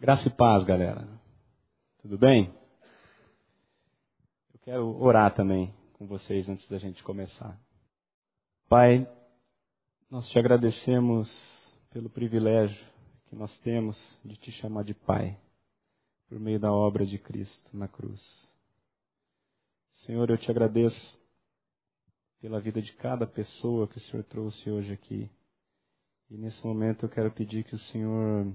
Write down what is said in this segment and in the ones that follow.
Graça e paz, galera. Tudo bem? Eu quero orar também com vocês antes da gente começar. Pai, nós te agradecemos pelo privilégio que nós temos de te chamar de Pai, por meio da obra de Cristo na cruz. Senhor, eu te agradeço pela vida de cada pessoa que o Senhor trouxe hoje aqui. E nesse momento eu quero pedir que o Senhor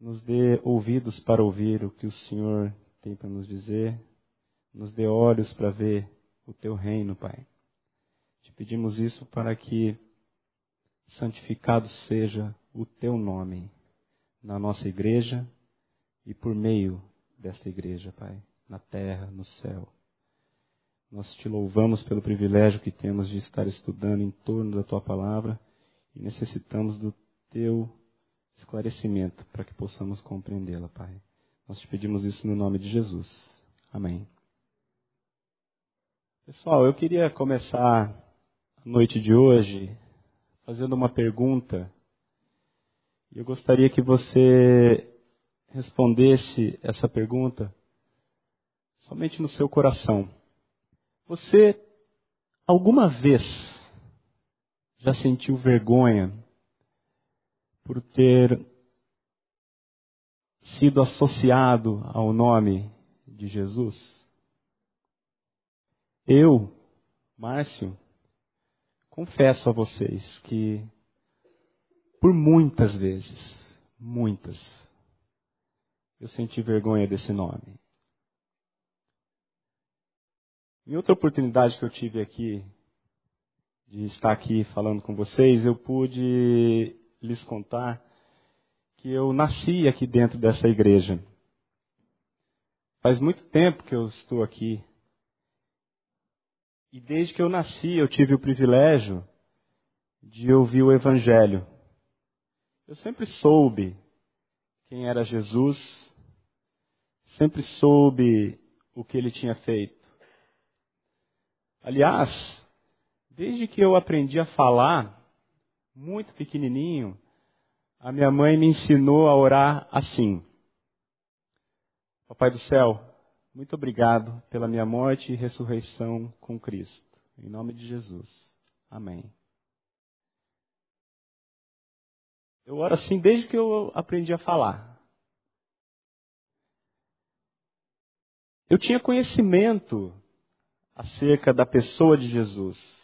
nos dê ouvidos para ouvir o que o Senhor tem para nos dizer. Nos dê olhos para ver o teu reino, Pai. Te pedimos isso para que santificado seja o teu nome na nossa igreja e por meio desta igreja, Pai, na terra, no céu. Nós te louvamos pelo privilégio que temos de estar estudando em torno da tua palavra e necessitamos do teu esclarecimento para que possamos compreendê-la, Pai. Nós te pedimos isso no nome de Jesus. Amém. Pessoal, eu queria começar a noite de hoje fazendo uma pergunta. E eu gostaria que você respondesse essa pergunta somente no seu coração. Você alguma vez já sentiu vergonha por ter sido associado ao nome de Jesus? Eu, Márcio, confesso a vocês que por muitas vezes, muitas, eu senti vergonha desse nome. Em outra oportunidade que eu tive aqui, de estar aqui falando com vocês, eu pude lhes contar que eu nasci aqui dentro dessa igreja. Faz muito tempo que eu estou aqui. E desde que eu nasci, eu tive o privilégio de ouvir o Evangelho. Eu sempre soube quem era Jesus, sempre soube o que ele tinha feito. Aliás, desde que eu aprendi a falar, muito pequenininho, a minha mãe me ensinou a orar assim: Papai do céu, muito obrigado pela minha morte e ressurreição com Cristo. Em nome de Jesus. Amém. Eu oro assim desde que eu aprendi a falar. Eu tinha conhecimento acerca da pessoa de Jesus.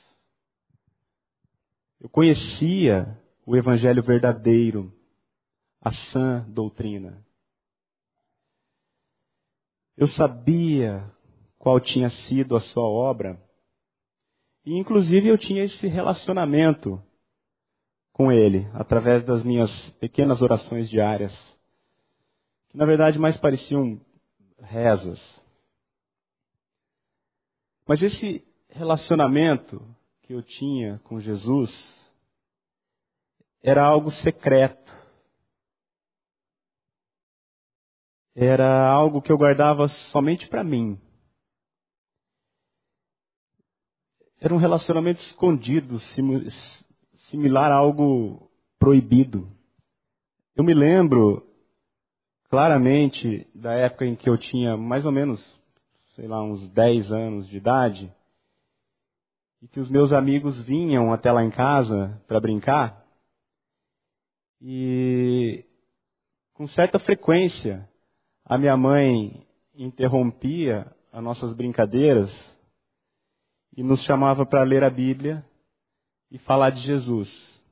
Eu conhecia o Evangelho verdadeiro, a sã doutrina. Eu sabia qual tinha sido a sua obra, e inclusive eu tinha esse relacionamento com ele, através das minhas pequenas orações diárias, que na verdade mais pareciam rezas. Mas esse relacionamento que eu tinha com Jesus era algo secreto. Era algo que eu guardava somente para mim. Era um relacionamento escondido, similar a algo proibido. Eu me lembro claramente da época em que eu tinha mais ou menos, sei lá, uns 10 anos de idade e que os meus amigos vinham até lá em casa para brincar. E com certa frequência a minha mãe interrompia as nossas brincadeiras e nos chamava para ler a Bíblia e falar de Jesus.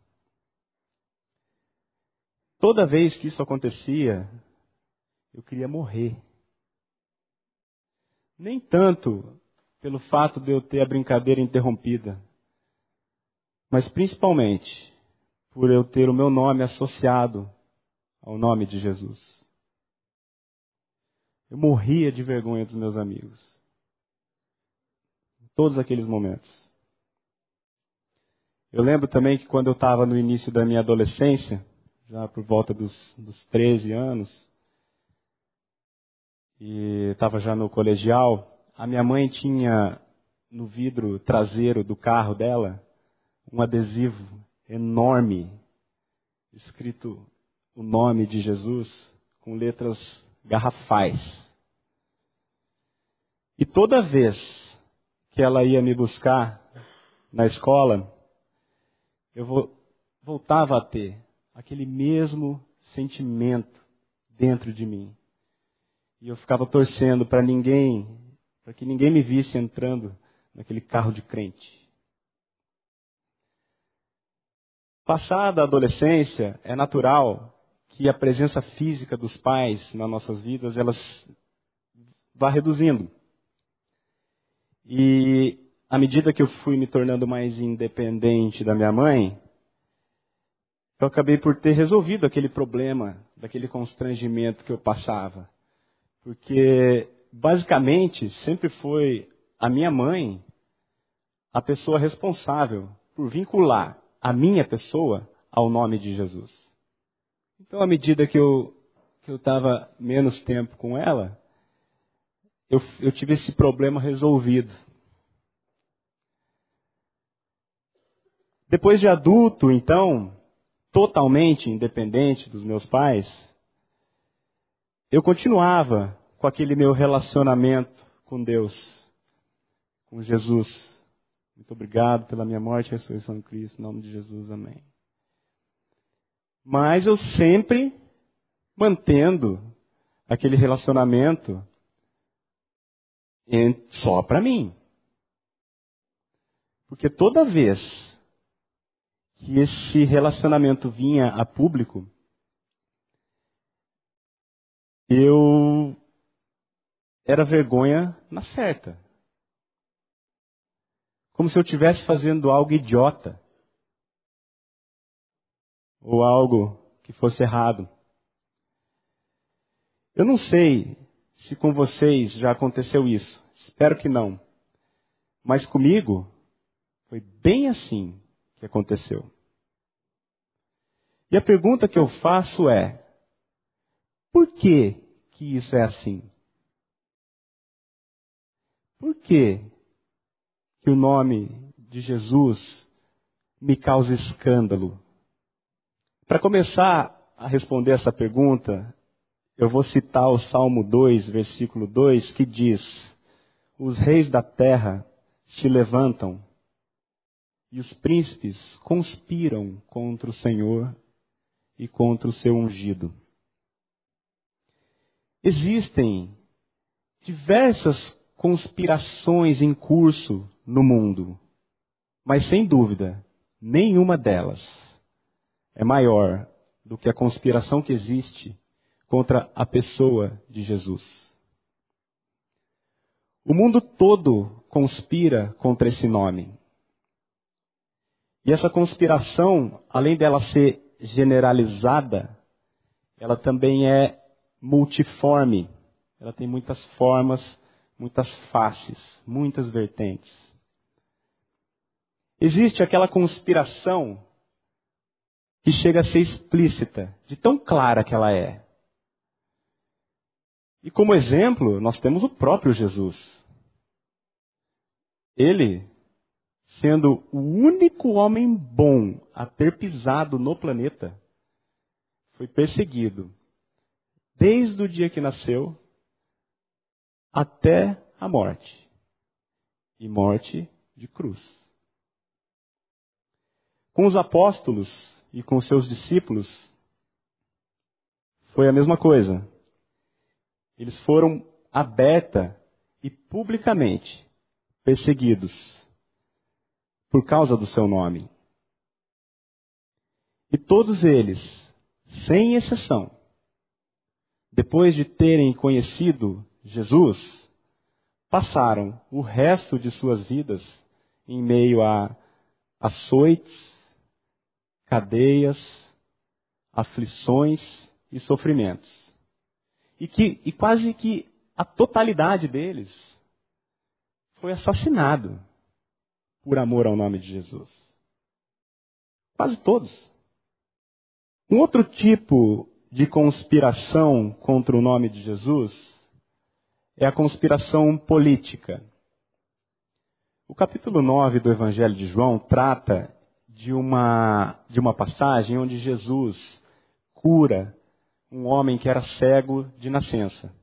Toda vez que isso acontecia, eu queria morrer. Nem tanto pelo fato de eu ter a brincadeira interrompida, mas principalmente por eu ter o meu nome associado ao nome de Jesus. Eu morria de vergonha dos meus amigos. Em todos aqueles momentos. Eu lembro também que quando eu estava no início da minha adolescência, já por volta dos, dos 13 anos, e estava já no colegial, a minha mãe tinha no vidro traseiro do carro dela um adesivo enorme escrito o nome de Jesus com letras garrafais. E toda vez que ela ia me buscar na escola, eu voltava a ter aquele mesmo sentimento dentro de mim. E eu ficava torcendo para ninguém, para que ninguém me visse entrando naquele carro de crente. Passada a adolescência, é natural que a presença física dos pais nas nossas vidas, elas vá reduzindo. E à medida que eu fui me tornando mais independente da minha mãe, eu acabei por ter resolvido aquele problema, daquele constrangimento que eu passava. Porque, basicamente, sempre foi a minha mãe a pessoa responsável por vincular a minha pessoa ao nome de Jesus. Então, à medida que eu que eu estava menos tempo com ela, eu, eu tive esse problema resolvido. Depois de adulto, então, totalmente independente dos meus pais, eu continuava com aquele meu relacionamento com Deus, com Jesus. Muito obrigado pela minha morte e ressurreição em Cristo, em nome de Jesus, amém. Mas eu sempre mantendo aquele relacionamento só para mim. Porque toda vez que esse relacionamento vinha a público, eu era vergonha na certa. Como se eu estivesse fazendo algo idiota. Ou algo que fosse errado. Eu não sei se com vocês já aconteceu isso. Espero que não. Mas comigo foi bem assim que aconteceu. E a pergunta que eu faço é: por que que isso é assim? Por que que o nome de Jesus me causa escândalo? Para começar a responder essa pergunta, eu vou citar o Salmo 2, versículo 2, que diz: Os reis da terra se levantam e os príncipes conspiram contra o Senhor e contra o seu ungido. Existem diversas conspirações em curso no mundo, mas sem dúvida, nenhuma delas é maior do que a conspiração que existe contra a pessoa de Jesus. O mundo todo conspira contra esse nome. E essa conspiração, além dela ser generalizada, ela também é multiforme. Ela tem muitas formas, muitas faces, muitas vertentes. Existe aquela conspiração que chega a ser explícita, de tão clara que ela é. E como exemplo, nós temos o próprio Jesus. Ele sendo o único homem bom a ter pisado no planeta, foi perseguido desde o dia que nasceu até a morte e morte de cruz. Com os apóstolos e com seus discípulos, foi a mesma coisa. Eles foram aberta e publicamente perseguidos por causa do seu nome. E todos eles, sem exceção, depois de terem conhecido Jesus, passaram o resto de suas vidas em meio a açoites, cadeias, aflições e sofrimentos. E, que, e quase que a totalidade deles foi assassinado por amor ao nome de Jesus? Quase todos. Um outro tipo de conspiração contra o nome de Jesus é a conspiração política. O capítulo 9 do Evangelho de João trata de uma, de uma passagem onde Jesus cura um homem que era cego de nascença.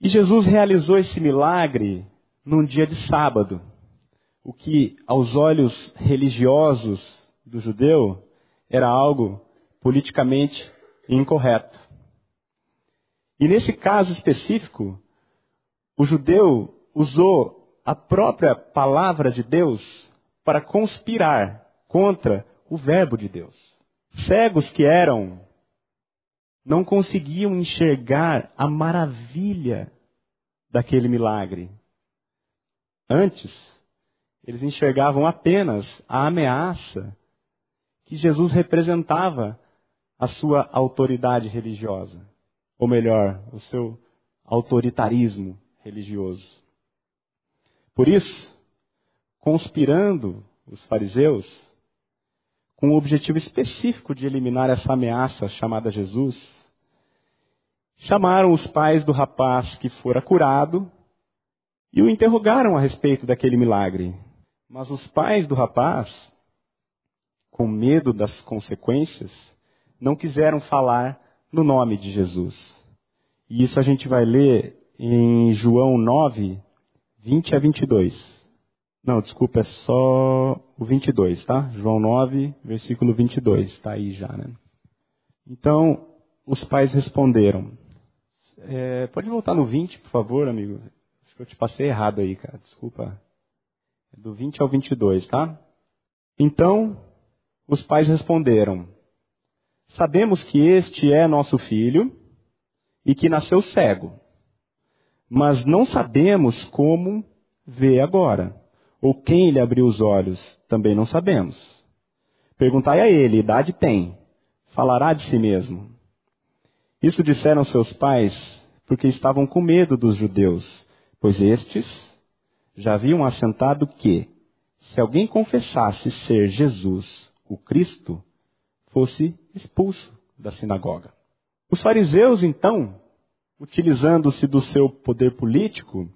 E Jesus realizou esse milagre num dia de sábado, o que aos olhos religiosos do judeu era algo politicamente incorreto. E nesse caso específico, o judeu usou a própria palavra de Deus para conspirar contra o Verbo de Deus. Cegos que eram, não conseguiam enxergar a maravilha daquele milagre. Antes, eles enxergavam apenas a ameaça que Jesus representava a sua autoridade religiosa, ou melhor, o seu autoritarismo religioso. Por isso, conspirando os fariseus, com o objetivo específico de eliminar essa ameaça chamada Jesus, chamaram os pais do rapaz que fora curado e o interrogaram a respeito daquele milagre. Mas os pais do rapaz, com medo das consequências, não quiseram falar no nome de Jesus. E isso a gente vai ler em João 9, 20 a 22. Não, desculpa, é só o 22, tá? João 9, versículo 22, está aí já, né? Então, os pais responderam. É, pode voltar no 20, por favor, amigo? Acho que eu te passei errado aí, cara, desculpa. É do 20 ao 22, tá? Então, os pais responderam: Sabemos que este é nosso filho e que nasceu cego, mas não sabemos como vê agora, ou quem lhe abriu os olhos, também não sabemos. Perguntai a ele: idade tem? Falará de si mesmo. Isso disseram seus pais porque estavam com medo dos judeus, pois estes já haviam assentado que, se alguém confessasse ser Jesus, o Cristo, fosse expulso da sinagoga. Os fariseus, então, utilizando-se do seu poder político,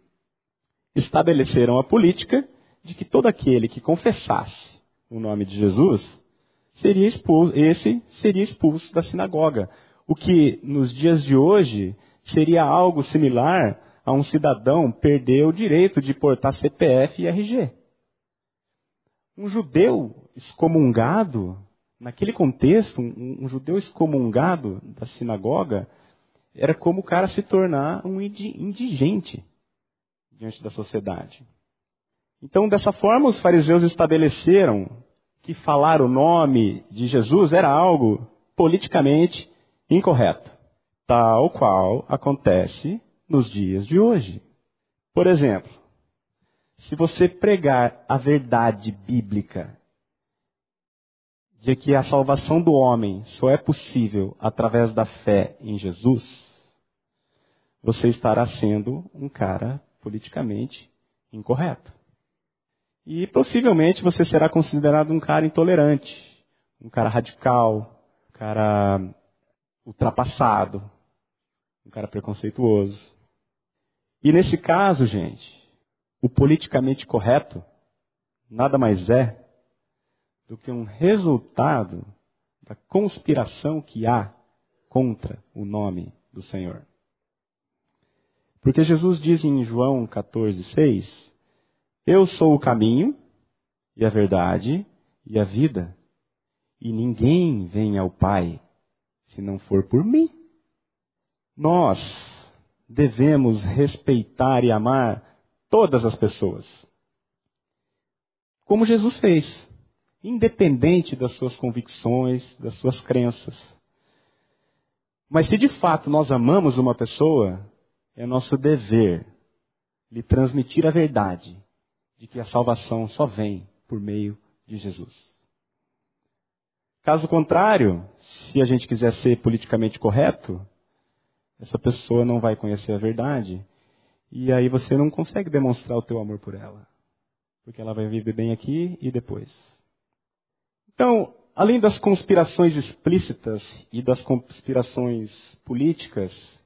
estabeleceram a política de que todo aquele que confessasse o nome de Jesus seria expulso, esse seria expulso da sinagoga. O que nos dias de hoje seria algo similar a um cidadão perder o direito de portar CPF e RG. Um judeu excomungado, naquele contexto, um, um judeu excomungado da sinagoga, era como o cara se tornar um indigente diante da sociedade. Então, dessa forma, os fariseus estabeleceram que falar o nome de Jesus era algo politicamente incorreto, tal qual acontece nos dias de hoje. Por exemplo, se você pregar a verdade bíblica de que a salvação do homem só é possível através da fé em Jesus, você estará sendo um cara politicamente incorreto. E possivelmente você será considerado um cara intolerante, um cara radical, um cara ultrapassado, um cara preconceituoso. E nesse caso, gente, o politicamente correto nada mais é do que um resultado da conspiração que há contra o nome do Senhor. Porque Jesus diz em João 14, 6, eu sou o caminho e a verdade e a vida. E ninguém vem ao Pai se não for por mim. Nós devemos respeitar e amar todas as pessoas. Como Jesus fez, independente das suas convicções, das suas crenças. Mas se de fato nós amamos uma pessoa, é nosso dever lhe transmitir a verdade de que a salvação só vem por meio de Jesus. Caso contrário, se a gente quiser ser politicamente correto, essa pessoa não vai conhecer a verdade e aí você não consegue demonstrar o teu amor por ela, porque ela vai viver bem aqui e depois. Então, além das conspirações explícitas e das conspirações políticas,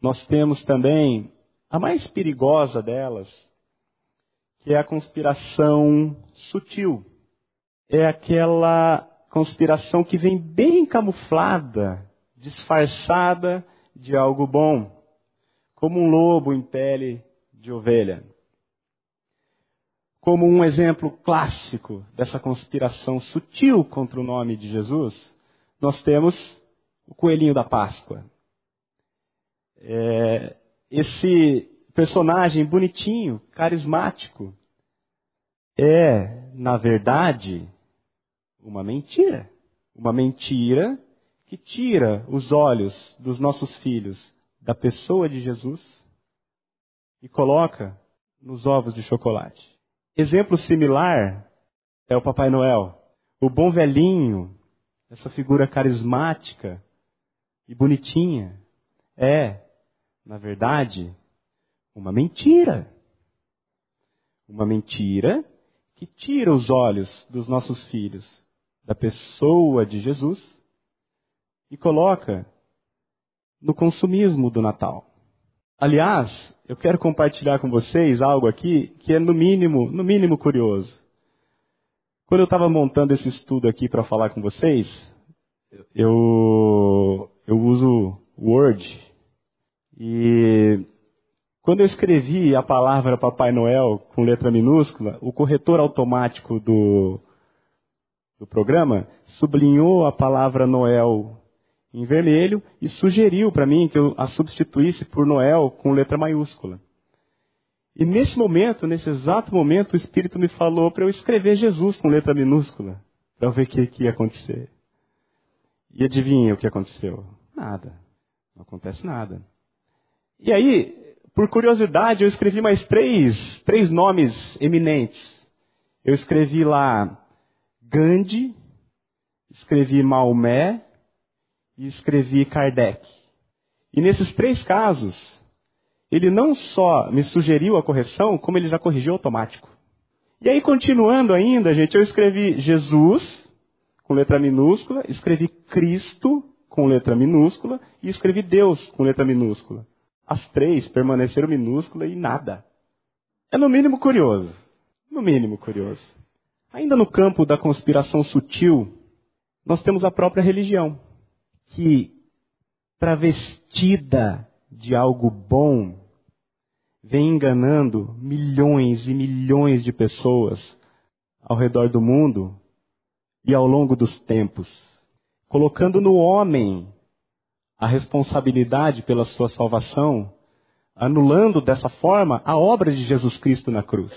nós temos também a mais perigosa delas, que é a conspiração sutil. É aquela conspiração que vem bem camuflada, disfarçada de algo bom, como um lobo em pele de ovelha. Como um exemplo clássico dessa conspiração sutil contra o nome de Jesus, nós temos o coelhinho da Páscoa. É, esse personagem bonitinho, carismático, é, na verdade, uma mentira. Uma mentira que tira os olhos dos nossos filhos da pessoa de Jesus e coloca nos ovos de chocolate. Exemplo similar é o Papai Noel. O bom velhinho, essa figura carismática e bonitinha, é, na verdade, uma mentira. Uma mentira que tira os olhos dos nossos filhos da pessoa de Jesus e coloca no consumismo do Natal. Aliás, eu quero compartilhar com vocês algo aqui que é no mínimo, no mínimo curioso. Quando eu estava montando esse estudo aqui para falar com vocês, eu, eu uso Word e quando eu escrevi a palavra Papai Noel com letra minúscula, o corretor automático do, do programa sublinhou a palavra Noel em vermelho e sugeriu para mim que eu a substituísse por Noel com letra maiúscula. E nesse momento, nesse exato momento, o Espírito me falou para eu escrever Jesus com letra minúscula, para ver o que, que ia acontecer. E adivinha o que aconteceu? Nada. Não acontece nada. E aí, por curiosidade, eu escrevi mais três, três nomes eminentes. Eu escrevi lá Gandhi, escrevi Maomé e escrevi Kardec. E nesses três casos, ele não só me sugeriu a correção, como ele já corrigiu automático. E aí, continuando ainda, gente, eu escrevi Jesus, com letra minúscula, escrevi Cristo, com letra minúscula, e escrevi Deus, com letra minúscula. As três permaneceram minúsculas e nada. É no mínimo curioso. No mínimo curioso. Ainda no campo da conspiração sutil, nós temos a própria religião, que, travestida de algo bom, vem enganando milhões e milhões de pessoas ao redor do mundo e ao longo dos tempos, colocando no homem a responsabilidade pela sua salvação, anulando dessa forma a obra de Jesus Cristo na cruz.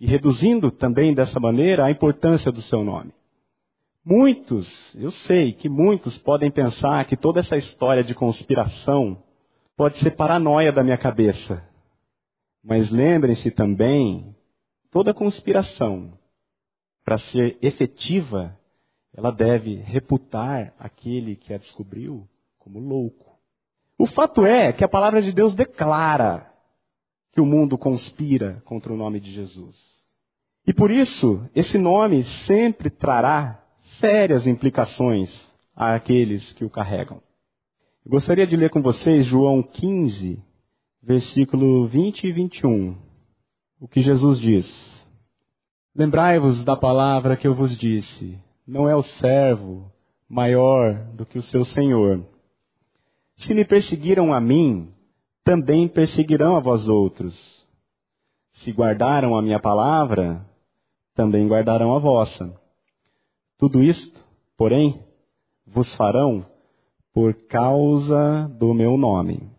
E reduzindo também dessa maneira a importância do seu nome. Muitos, eu sei que muitos podem pensar que toda essa história de conspiração pode ser paranoia da minha cabeça. Mas lembrem-se também, toda conspiração, para ser efetiva, ela deve reputar aquele que a descobriu como louco. O fato é que a palavra de Deus declara que o mundo conspira contra o nome de Jesus. E por isso, esse nome sempre trará sérias implicações àqueles que o carregam. Eu gostaria de ler com vocês João 15, versículo 20 e 21. O que Jesus diz: Lembrai-vos da palavra que eu vos disse: não é o servo maior do que o seu senhor. Se me perseguiram a mim, também perseguirão a vós outros. Se guardaram a minha palavra, também guardarão a vossa. Tudo isto, porém, vos farão por causa do meu nome.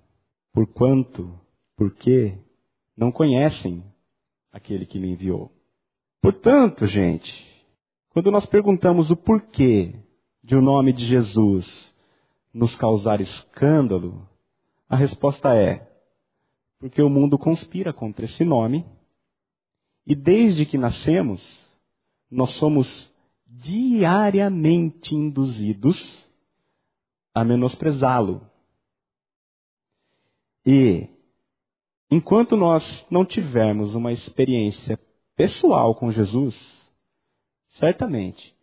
Porquanto, porque não conhecem aquele que me enviou. Portanto, gente, quando nós perguntamos o porquê de o nome de Jesus nos causar escândalo? A resposta é: porque o mundo conspira contra esse nome, e desde que nascemos, nós somos diariamente induzidos a menosprezá-lo. E, enquanto nós não tivermos uma experiência pessoal com Jesus, certamente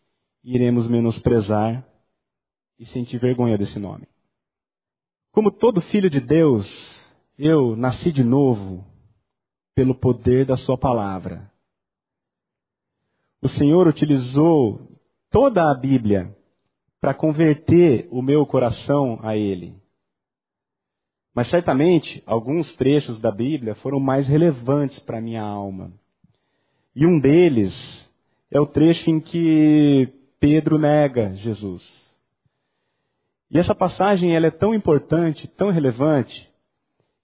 iremos menosprezar e sentir vergonha desse nome. Como todo filho de Deus, eu nasci de novo pelo poder da Sua palavra. O Senhor utilizou toda a Bíblia para converter o meu coração a Ele. Mas certamente alguns trechos da Bíblia foram mais relevantes para a minha alma. E um deles é o trecho em que Pedro nega Jesus. E essa passagem ela é tão importante, tão relevante,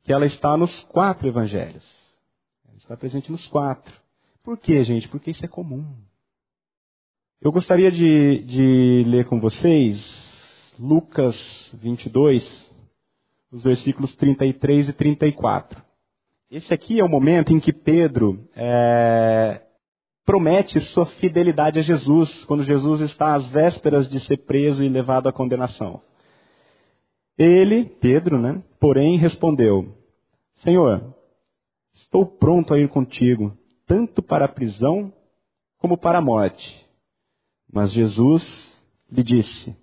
que ela está nos quatro evangelhos. Ela está presente nos quatro. Por quê, gente? Porque isso é comum. Eu gostaria de, de ler com vocês Lucas 22, os versículos 33 e 34. Esse aqui é o momento em que Pedro é, promete sua fidelidade a Jesus, quando Jesus está às vésperas de ser preso e levado à condenação. Ele, Pedro, né, porém respondeu: Senhor, estou pronto a ir contigo, tanto para a prisão como para a morte. Mas Jesus lhe disse: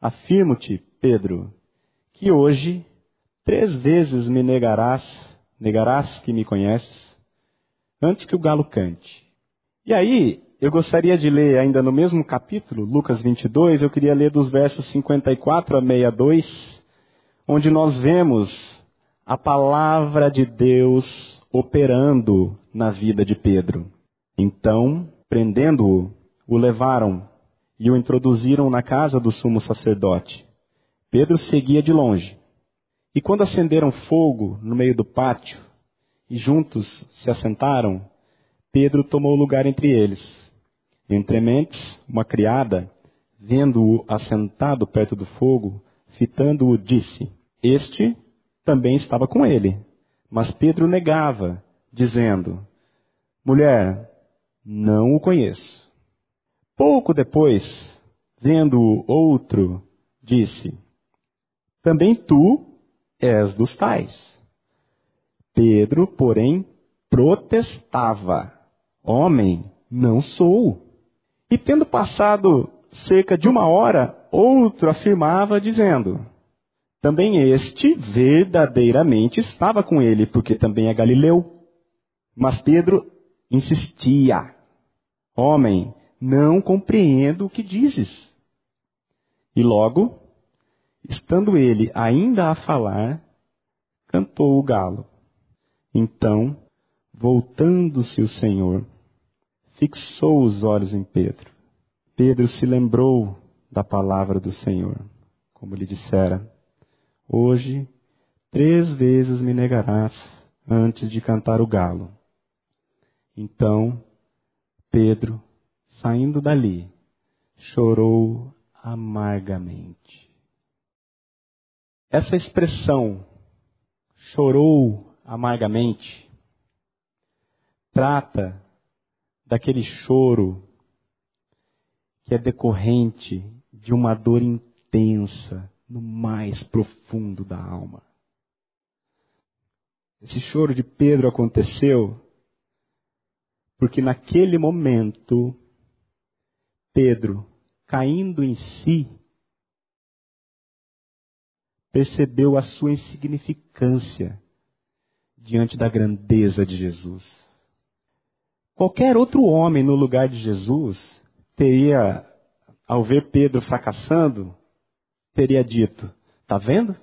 Afirmo-te, Pedro, que hoje três vezes me negarás, negarás que me conheces, antes que o galo cante. E aí, eu gostaria de ler ainda no mesmo capítulo, Lucas 22, eu queria ler dos versos 54 a 62, onde nós vemos a palavra de Deus operando na vida de Pedro. Então, prendendo-o, o levaram e o introduziram na casa do sumo sacerdote. Pedro seguia de longe. E quando acenderam fogo no meio do pátio e juntos se assentaram, Pedro tomou lugar entre eles. Entre mentes, uma criada, vendo-o assentado perto do fogo, fitando-o, disse: Este também estava com ele. Mas Pedro negava, dizendo: Mulher, não o conheço. Pouco depois, vendo outro, disse: Também tu és dos tais. Pedro, porém, protestava: Homem, não sou. E tendo passado cerca de uma hora, outro afirmava, dizendo: Também este verdadeiramente estava com ele, porque também é Galileu. Mas Pedro insistia: Homem, não compreendo o que dizes. E logo, estando ele ainda a falar, cantou o galo. Então, voltando-se o Senhor, fixou os olhos em Pedro. Pedro se lembrou da palavra do Senhor, como lhe dissera: Hoje, três vezes me negarás antes de cantar o galo. Então, Pedro saindo dali, chorou amargamente. Essa expressão, chorou amargamente, trata daquele choro que é decorrente de uma dor intensa no mais profundo da alma. Esse choro de Pedro aconteceu porque naquele momento Pedro, caindo em si, percebeu a sua insignificância diante da grandeza de Jesus. Qualquer outro homem no lugar de Jesus teria, ao ver Pedro fracassando, teria dito: Tá vendo?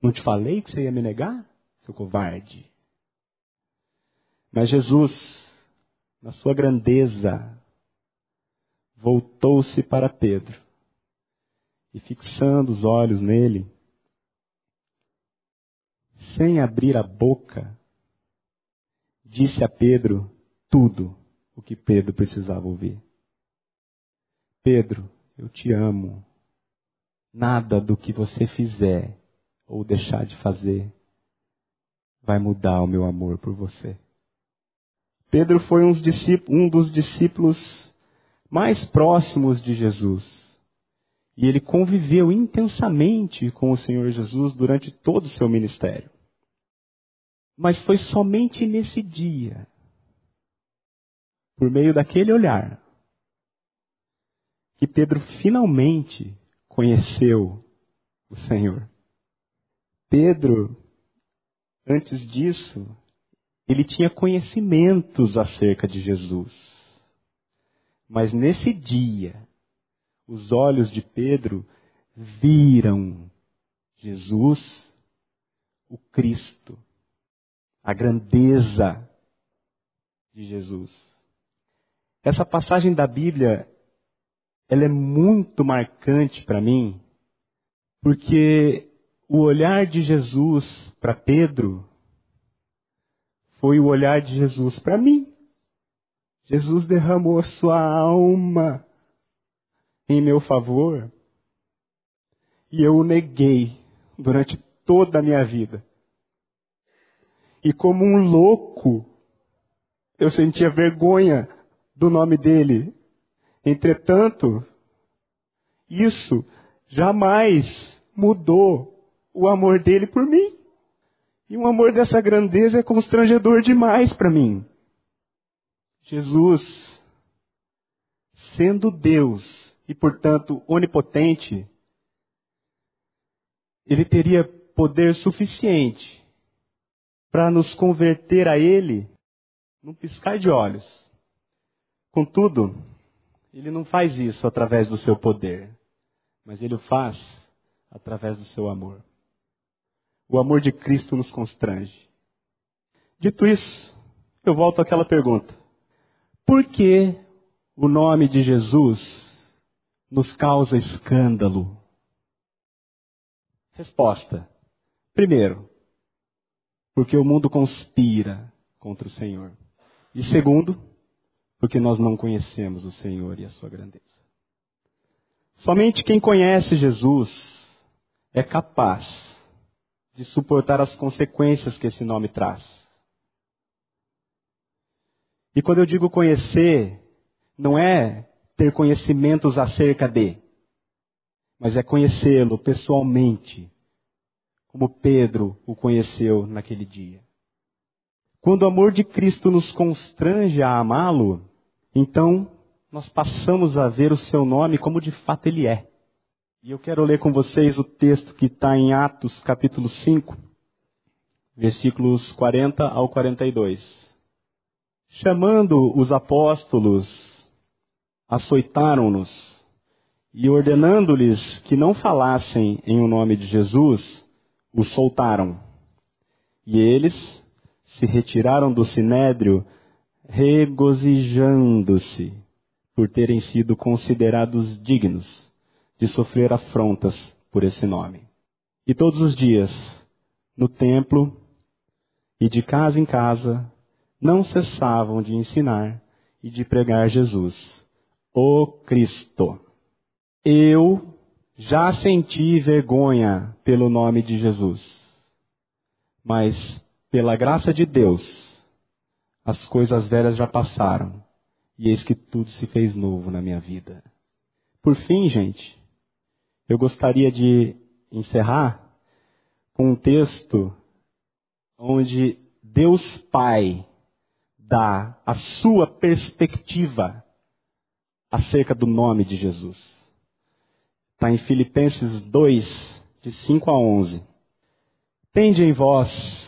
Não te falei que você ia me negar, seu covarde. Mas Jesus, na sua grandeza, voltou-se para Pedro e, fixando os olhos nele, sem abrir a boca, disse a Pedro tudo o que Pedro precisava ouvir. Pedro, eu te amo. Nada do que você fizer ou deixar de fazer vai mudar o meu amor por você. Pedro foi um dos discípulos mais próximos de Jesus. E ele conviveu intensamente com o Senhor Jesus durante todo o seu ministério. Mas foi somente nesse dia, por meio daquele olhar, que Pedro finalmente conheceu o Senhor. Pedro, antes disso, ele tinha conhecimentos acerca de Jesus. Mas nesse dia, os olhos de Pedro viram Jesus, o Cristo, a grandeza de Jesus. Essa passagem da Bíblia, ela é muito marcante para mim, porque o olhar de Jesus para Pedro foi o olhar de Jesus para mim. Jesus derramou a sua alma em meu favor e eu o neguei durante toda a minha vida. E como um louco, eu sentia vergonha do nome dele. Entretanto, isso jamais mudou o amor dele por mim. E um amor dessa grandeza é constrangedor demais para mim. Jesus, sendo Deus e, portanto, onipotente, ele teria poder suficiente para nos converter a Ele num piscar de olhos. Contudo, Ele não faz isso através do seu poder, mas Ele o faz através do seu amor. O amor de Cristo nos constrange. Dito isso, eu volto àquela pergunta: por que o nome de Jesus nos causa escândalo? Resposta: primeiro, porque o mundo conspira contra o Senhor. E segundo, porque nós não conhecemos o Senhor e a sua grandeza. Somente quem conhece Jesus é capaz de suportar as consequências que esse nome traz. E quando eu digo conhecer, não é ter conhecimentos acerca de, mas é conhecê-lo pessoalmente, como Pedro o conheceu naquele dia. Quando o amor de Cristo nos constrange a amá-lo, então nós passamos a ver o seu nome como de fato ele é. E eu quero ler com vocês o texto que está em Atos, capítulo 5, versículos 40 ao 42. Chamando os apóstolos, açoitaram-nos e ordenando-lhes que não falassem em o nome de Jesus, os soltaram. E eles se retiraram do sinédrio, regozijando-se por terem sido considerados dignos de sofrer afrontas por esse nome. E todos os dias, no templo e de casa em casa, não cessavam de ensinar e de pregar Jesus, o Cristo. Eu já senti vergonha pelo nome de Jesus, mas pela graça de Deus, as coisas velhas já passaram e eis que tudo se fez novo na minha vida. Por fim, gente, eu gostaria de encerrar com um texto onde Deus Pai dá a sua perspectiva acerca do nome de Jesus. Está em Filipenses 2, de 5 a 11. Tende em vós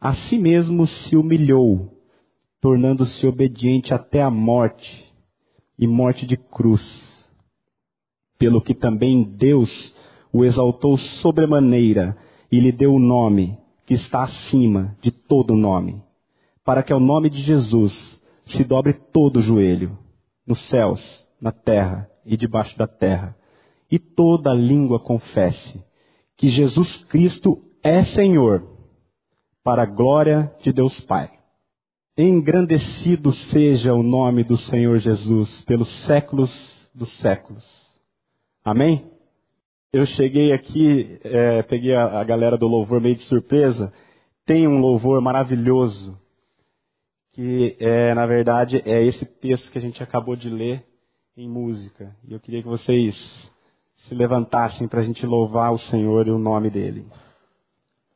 a si mesmo se humilhou, tornando-se obediente até a morte e morte de cruz. Pelo que também Deus o exaltou sobremaneira e lhe deu o nome que está acima de todo nome, para que ao nome de Jesus se dobre todo o joelho, nos céus, na terra e debaixo da terra, e toda língua confesse que Jesus Cristo é Senhor, para a glória de Deus Pai. Engrandecido seja o nome do Senhor Jesus pelos séculos dos séculos. Amém? eu cheguei aqui, é, peguei a, a, galera do louvor meio de surpresa. Tem um louvor maravilhoso, que é, na verdade é esse texto que a gente acabou de ler em música. E eu queria que vocês se levantassem para a gente louvar o Senhor e o nome dele.